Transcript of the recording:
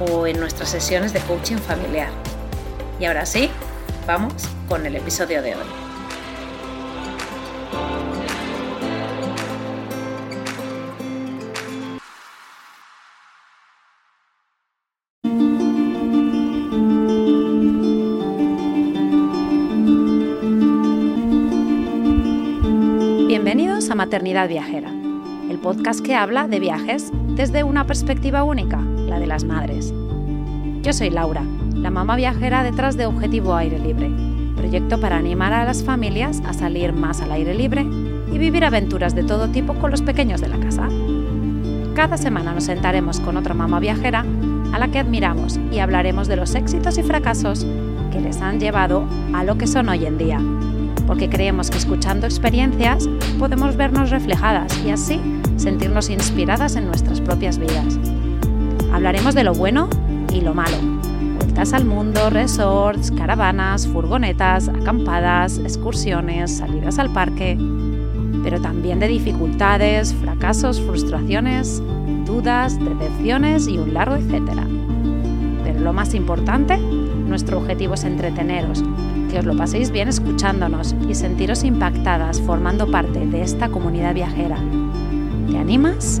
o en nuestras sesiones de coaching familiar. Y ahora sí, vamos con el episodio de hoy. Bienvenidos a Maternidad Viajera, el podcast que habla de viajes desde una perspectiva única la de las madres. Yo soy Laura, la mamá viajera detrás de Objetivo Aire Libre, proyecto para animar a las familias a salir más al aire libre y vivir aventuras de todo tipo con los pequeños de la casa. Cada semana nos sentaremos con otra mamá viajera a la que admiramos y hablaremos de los éxitos y fracasos que les han llevado a lo que son hoy en día, porque creemos que escuchando experiencias podemos vernos reflejadas y así sentirnos inspiradas en nuestras propias vidas. Hablaremos de lo bueno y lo malo. Vueltas al mundo, resorts, caravanas, furgonetas, acampadas, excursiones, salidas al parque, pero también de dificultades, fracasos, frustraciones, dudas, decepciones y un largo etcétera. Pero lo más importante, nuestro objetivo es entreteneros, que os lo paséis bien escuchándonos y sentiros impactadas formando parte de esta comunidad viajera. ¿Te animas?